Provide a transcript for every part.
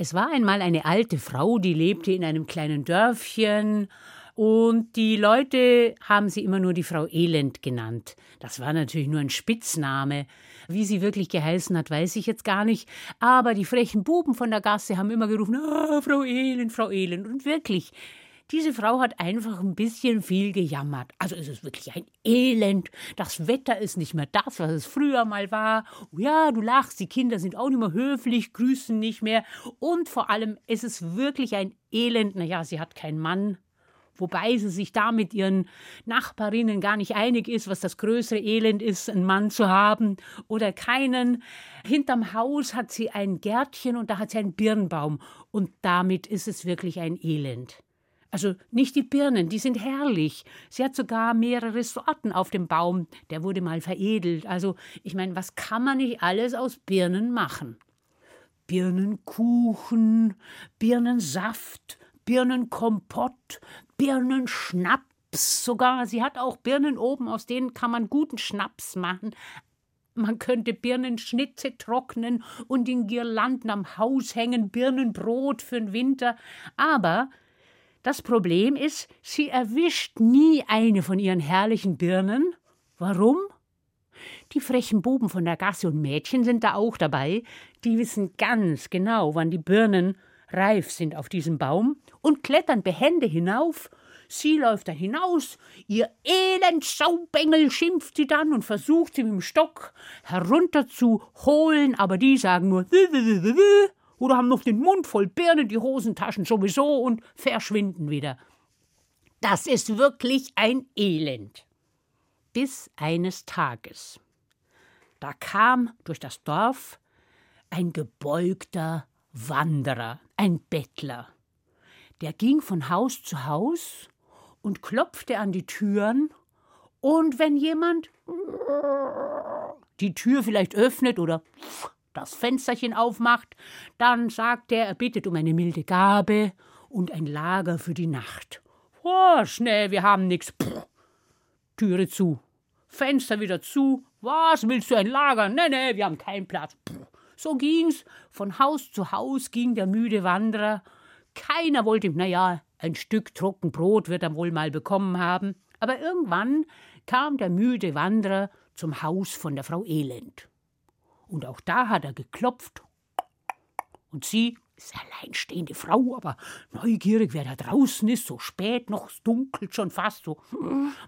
Es war einmal eine alte Frau, die lebte in einem kleinen Dörfchen und die Leute haben sie immer nur die Frau Elend genannt. Das war natürlich nur ein Spitzname. Wie sie wirklich geheißen hat, weiß ich jetzt gar nicht. Aber die frechen Buben von der Gasse haben immer gerufen, ah, Frau Elend, Frau Elend. Und wirklich, diese Frau hat einfach ein bisschen viel gejammert. Also es ist wirklich ein Elend. Das Wetter ist nicht mehr das, was es früher mal war. Oh ja, du lachst, die Kinder sind auch nicht mehr höflich, grüßen nicht mehr. Und vor allem, es ist wirklich ein Elend. Naja, sie hat keinen Mann, wobei sie sich da mit ihren Nachbarinnen gar nicht einig ist, was das größere Elend ist, einen Mann zu haben oder keinen. Hinterm Haus hat sie ein Gärtchen und da hat sie einen Birnbaum und damit ist es wirklich ein Elend. Also nicht die Birnen, die sind herrlich. Sie hat sogar mehrere Sorten auf dem Baum. Der wurde mal veredelt. Also, ich meine, was kann man nicht alles aus Birnen machen? Birnenkuchen, Birnensaft, Birnenkompott, Birnenschnaps sogar. Sie hat auch Birnen oben, aus denen kann man guten Schnaps machen. Man könnte Birnenschnitze trocknen und in Girlanden am Haus hängen, Birnenbrot für den Winter. Aber das Problem ist, sie erwischt nie eine von ihren herrlichen Birnen. Warum? Die frechen Buben von der Gasse und Mädchen sind da auch dabei. Die wissen ganz genau, wann die Birnen reif sind auf diesem Baum und klettern behende hinauf. Sie läuft da hinaus, ihr elend Saubengel schimpft sie dann und versucht sie mit dem Stock herunterzuholen, aber die sagen nur oder haben noch den Mund voll Birnen, die Hosentaschen sowieso und verschwinden wieder. Das ist wirklich ein Elend. Bis eines Tages. Da kam durch das Dorf ein gebeugter Wanderer, ein Bettler. Der ging von Haus zu Haus und klopfte an die Türen, und wenn jemand die Tür vielleicht öffnet oder das Fensterchen aufmacht, dann sagt er, er bittet um eine milde Gabe und ein Lager für die Nacht. Oh, schnell, wir haben nix. Puh. Türe zu. Fenster wieder zu. Was, willst du ein Lager? Nee, nee, wir haben keinen Platz. Puh. So ging's. Von Haus zu Haus ging der müde Wanderer. Keiner wollte ihm, naja, ein Stück Trockenbrot wird er wohl mal bekommen haben. Aber irgendwann kam der müde Wanderer zum Haus von der Frau Elend. Und auch da hat er geklopft. Und sie ist alleinstehende Frau, aber neugierig, wer da draußen ist, so spät noch, es dunkelt schon fast, so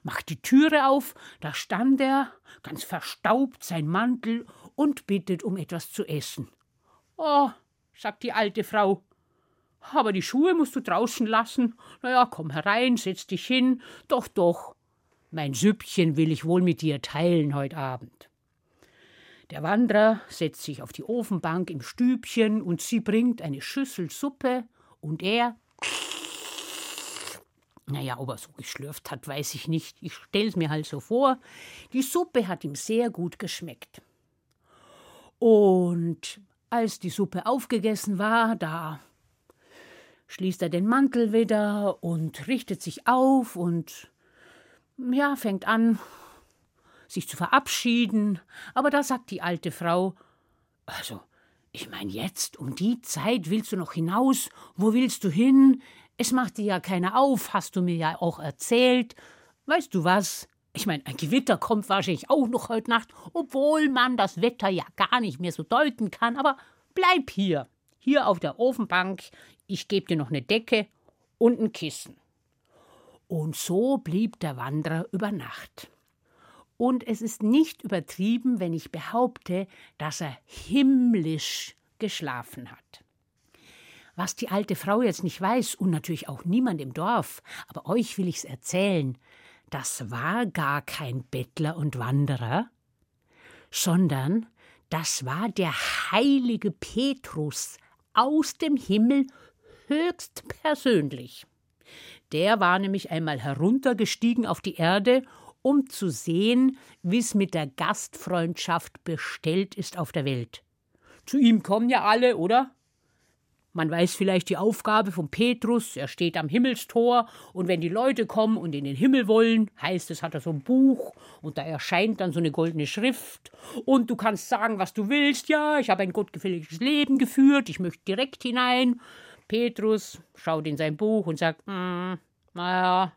macht die Türe auf, da stand er, ganz verstaubt, sein Mantel und bittet um etwas zu essen. Oh, sagt die alte Frau, aber die Schuhe musst du draußen lassen. Na ja, komm herein, setz dich hin. Doch, doch, mein Süppchen will ich wohl mit dir teilen heut Abend. Der Wanderer setzt sich auf die Ofenbank im Stübchen und sie bringt eine Schüssel Suppe und er. Naja, ob er so geschlürft hat, weiß ich nicht. Ich stell's mir halt so vor. Die Suppe hat ihm sehr gut geschmeckt. Und als die Suppe aufgegessen war, da schließt er den Mantel wieder und richtet sich auf und ja, fängt an, sich zu verabschieden, aber da sagt die alte Frau Also, ich meine jetzt, um die Zeit willst du noch hinaus, wo willst du hin? Es macht dir ja keiner auf, hast du mir ja auch erzählt. Weißt du was? Ich meine, ein Gewitter kommt wahrscheinlich auch noch heute Nacht, obwohl man das Wetter ja gar nicht mehr so deuten kann, aber bleib hier, hier auf der Ofenbank, ich gebe dir noch eine Decke und ein Kissen. Und so blieb der Wanderer über Nacht. Und es ist nicht übertrieben, wenn ich behaupte, dass er himmlisch geschlafen hat. Was die alte Frau jetzt nicht weiß und natürlich auch niemand im Dorf, aber euch will ich's erzählen, das war gar kein Bettler und Wanderer, sondern das war der heilige Petrus aus dem Himmel höchst persönlich. Der war nämlich einmal heruntergestiegen auf die Erde um zu sehen, wie's mit der Gastfreundschaft bestellt ist auf der Welt. Zu ihm kommen ja alle, oder? Man weiß vielleicht die Aufgabe von Petrus, er steht am Himmelstor und wenn die Leute kommen und in den Himmel wollen, heißt es, hat er so ein Buch und da erscheint dann so eine goldene Schrift und du kannst sagen, was du willst. Ja, ich habe ein gottgefälliges Leben geführt, ich möchte direkt hinein. Petrus schaut in sein Buch und sagt, hm, naja,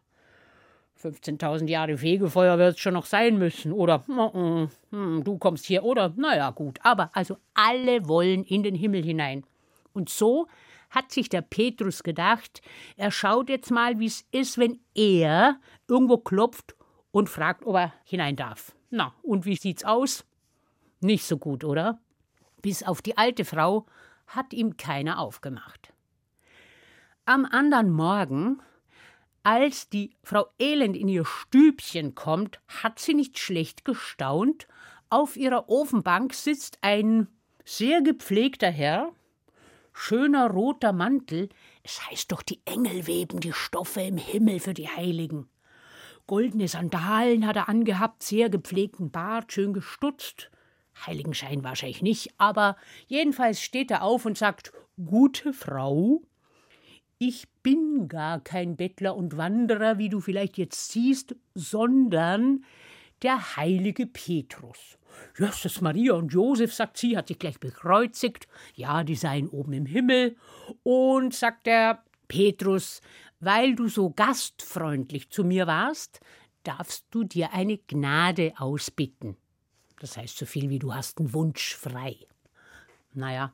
15.000 Jahre Fegefeuer wird es schon noch sein müssen. Oder hm, hm, du kommst hier. Oder naja, gut. Aber also alle wollen in den Himmel hinein. Und so hat sich der Petrus gedacht, er schaut jetzt mal, wie es ist, wenn er irgendwo klopft und fragt, ob er hinein darf. Na, und wie sieht's aus? Nicht so gut, oder? Bis auf die alte Frau hat ihm keiner aufgemacht. Am anderen Morgen, als die Frau Elend in ihr Stübchen kommt, hat sie nicht schlecht gestaunt. Auf ihrer Ofenbank sitzt ein sehr gepflegter Herr, schöner roter Mantel, es heißt doch, die Engel weben die Stoffe im Himmel für die Heiligen. Goldene Sandalen hat er angehabt, sehr gepflegten Bart, schön gestutzt. Heiligenschein wahrscheinlich nicht, aber jedenfalls steht er auf und sagt: Gute Frau, ich bin gar kein Bettler und Wanderer, wie du vielleicht jetzt siehst, sondern der heilige Petrus. Jesus, Maria und Josef, sagt sie, hat sich gleich bekreuzigt. Ja, die seien oben im Himmel. Und sagt der Petrus, weil du so gastfreundlich zu mir warst, darfst du dir eine Gnade ausbitten. Das heißt so viel wie du hast einen Wunsch frei. Naja,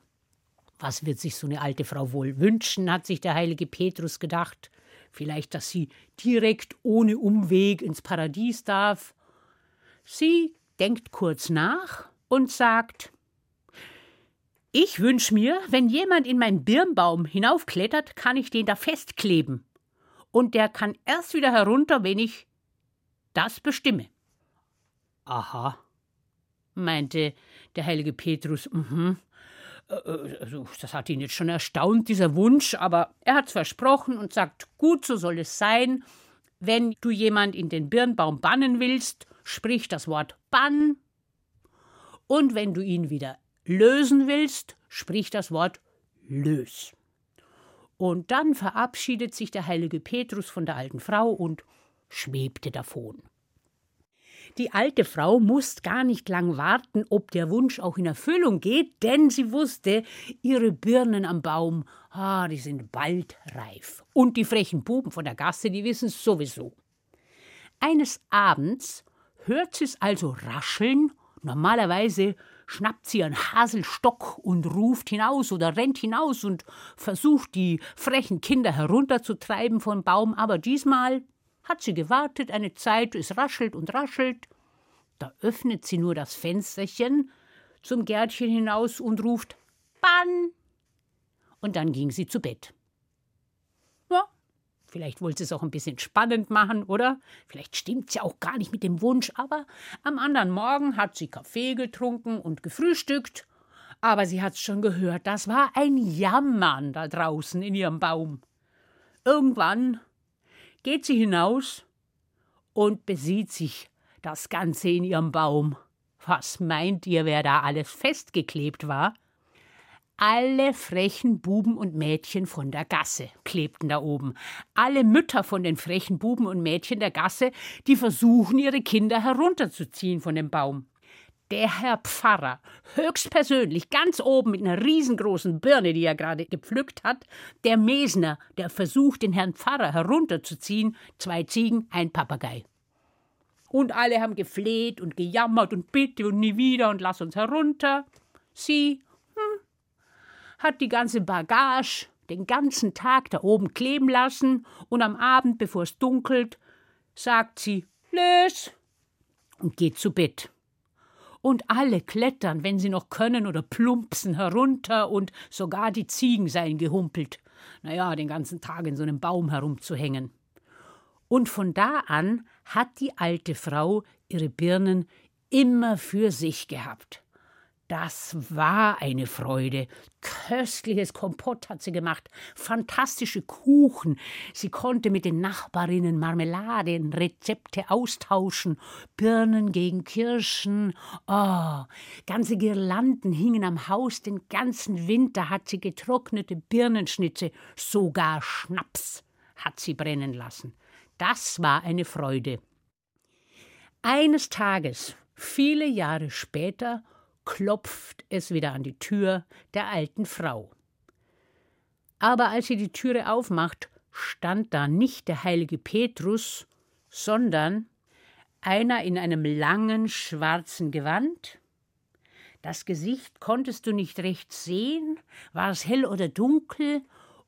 was wird sich so eine alte Frau wohl wünschen, hat sich der heilige Petrus gedacht. Vielleicht, dass sie direkt ohne Umweg ins Paradies darf. Sie denkt kurz nach und sagt Ich wünsch mir, wenn jemand in meinen Birnbaum hinaufklettert, kann ich den da festkleben. Und der kann erst wieder herunter, wenn ich das bestimme. Aha, meinte der heilige Petrus. Mhm. Also, das hat ihn jetzt schon erstaunt, dieser Wunsch, aber er hat's versprochen und sagt: Gut, so soll es sein. Wenn du jemand in den Birnbaum bannen willst, sprich das Wort Bann. Und wenn du ihn wieder lösen willst, sprich das Wort Lös. Und dann verabschiedet sich der heilige Petrus von der alten Frau und schwebte davon. Die alte Frau musste gar nicht lang warten, ob der Wunsch auch in Erfüllung geht, denn sie wusste, ihre Birnen am Baum, ah, die sind bald reif. Und die frechen Buben von der Gasse, die wissen es sowieso. Eines Abends hört sie es also rascheln. Normalerweise schnappt sie einen Haselstock und ruft hinaus oder rennt hinaus und versucht, die frechen Kinder herunterzutreiben vom Baum, aber diesmal hat sie gewartet eine Zeit, es raschelt und raschelt. Da öffnet sie nur das Fensterchen zum Gärtchen hinaus und ruft Bann. Und dann ging sie zu Bett. Vielleicht wollte sie es auch ein bisschen spannend machen, oder? Vielleicht stimmt sie auch gar nicht mit dem Wunsch, aber am anderen Morgen hat sie Kaffee getrunken und gefrühstückt. Aber sie hat's schon gehört, das war ein Jammern da draußen in ihrem Baum. Irgendwann geht sie hinaus und besieht sich das Ganze in ihrem Baum. Was meint ihr, wer da alles festgeklebt war? Alle frechen Buben und Mädchen von der Gasse klebten da oben. Alle Mütter von den frechen Buben und Mädchen der Gasse, die versuchen, ihre Kinder herunterzuziehen von dem Baum. Der Herr Pfarrer, höchstpersönlich, ganz oben mit einer riesengroßen Birne, die er gerade gepflückt hat, der Mesner, der versucht, den Herrn Pfarrer herunterzuziehen, zwei Ziegen, ein Papagei. Und alle haben gefleht und gejammert und bitte und nie wieder und lass uns herunter. Sie hat die ganze Bagage den ganzen Tag da oben kleben lassen und am Abend, bevor es dunkelt, sagt sie Lös und geht zu Bett. Und alle klettern, wenn sie noch können, oder plumpsen herunter und sogar die Ziegen seien gehumpelt. Naja, den ganzen Tag in so einem Baum herumzuhängen. Und von da an hat die alte Frau ihre Birnen immer für sich gehabt. Das war eine Freude. Köstliches Kompott hat sie gemacht, fantastische Kuchen. Sie konnte mit den Nachbarinnen Marmeladenrezepte austauschen, Birnen gegen Kirschen. Oh, ganze Girlanden hingen am Haus, den ganzen Winter hat sie getrocknete Birnenschnitze, sogar Schnaps hat sie brennen lassen. Das war eine Freude. Eines Tages, viele Jahre später, klopft es wieder an die Tür der alten Frau. Aber als sie die Türe aufmacht, stand da nicht der heilige Petrus, sondern einer in einem langen schwarzen Gewand. Das Gesicht konntest du nicht recht sehen, war es hell oder dunkel,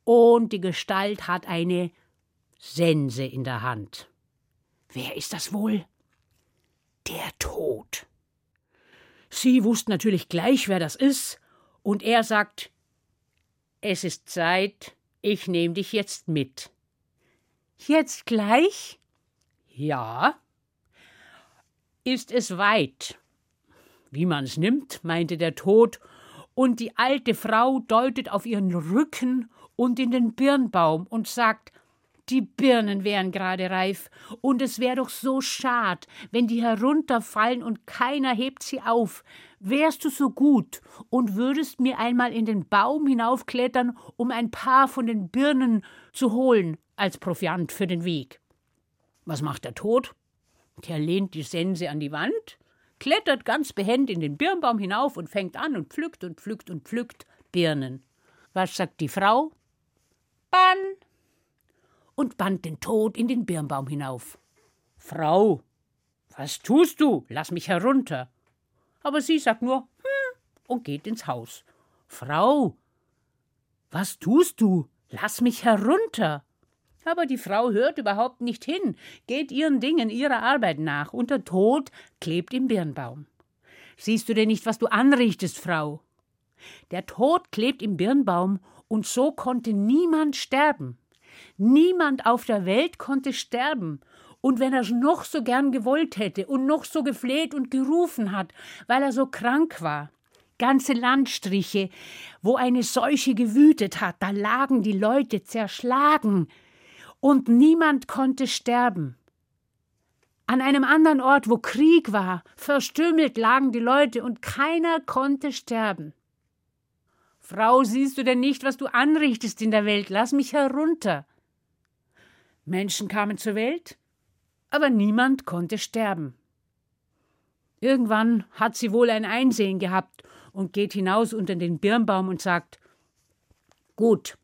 und die Gestalt hat eine Sense in der Hand. Wer ist das wohl? Der Tod. Sie wussten natürlich gleich, wer das ist, und er sagt Es ist Zeit, ich nehme dich jetzt mit. Jetzt gleich? Ja. Ist es weit? Wie man's nimmt, meinte der Tod, und die alte Frau deutet auf ihren Rücken und in den Birnbaum und sagt die Birnen wären gerade reif, und es wäre doch so schad, wenn die herunterfallen und keiner hebt sie auf. Wärst du so gut und würdest mir einmal in den Baum hinaufklettern, um ein paar von den Birnen zu holen als Proviant für den Weg. Was macht der Tod? Der lehnt die Sense an die Wand, klettert ganz behend in den Birnbaum hinauf und fängt an und pflückt und pflückt und pflückt Birnen. Was sagt die Frau? Bann, und band den Tod in den Birnbaum hinauf. Frau, was tust du? Lass mich herunter. Aber sie sagt nur hm und geht ins Haus. Frau, was tust du? Lass mich herunter. Aber die Frau hört überhaupt nicht hin, geht ihren Dingen, ihrer Arbeit nach, und der Tod klebt im Birnbaum. Siehst du denn nicht, was du anrichtest, Frau? Der Tod klebt im Birnbaum, und so konnte niemand sterben. Niemand auf der Welt konnte sterben, und wenn er es noch so gern gewollt hätte und noch so gefleht und gerufen hat, weil er so krank war, ganze Landstriche, wo eine Seuche gewütet hat, da lagen die Leute zerschlagen, und niemand konnte sterben. An einem anderen Ort, wo Krieg war, verstümmelt lagen die Leute, und keiner konnte sterben. Frau, siehst du denn nicht, was du anrichtest in der Welt? Lass mich herunter. Menschen kamen zur Welt, aber niemand konnte sterben. Irgendwann hat sie wohl ein Einsehen gehabt und geht hinaus unter den Birnbaum und sagt Gut,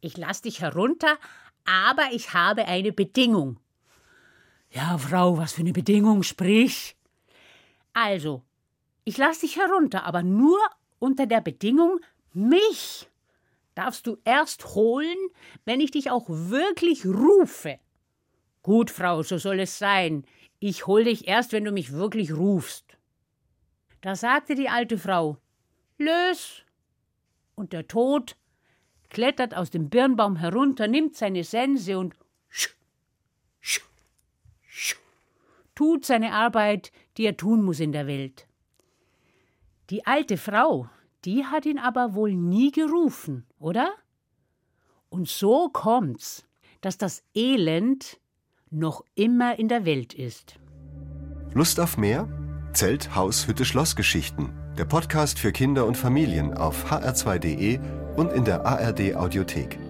ich lass dich herunter, aber ich habe eine Bedingung. Ja, Frau, was für eine Bedingung, sprich. Also, ich lass dich herunter, aber nur unter der Bedingung, mich darfst du erst holen, wenn ich dich auch wirklich rufe. Gut, Frau, so soll es sein. Ich hol dich erst, wenn du mich wirklich rufst. Da sagte die alte Frau Lös. Und der Tod klettert aus dem Birnbaum herunter, nimmt seine Sense und sch, sch, sch, tut seine Arbeit, die er tun muss in der Welt. Die alte Frau, die hat ihn aber wohl nie gerufen, oder? Und so kommt's, dass das Elend noch immer in der Welt ist. Lust auf mehr? Zelt, Haus, Hütte, Schlossgeschichten. Der Podcast für Kinder und Familien auf hr2.de und in der ARD Audiothek.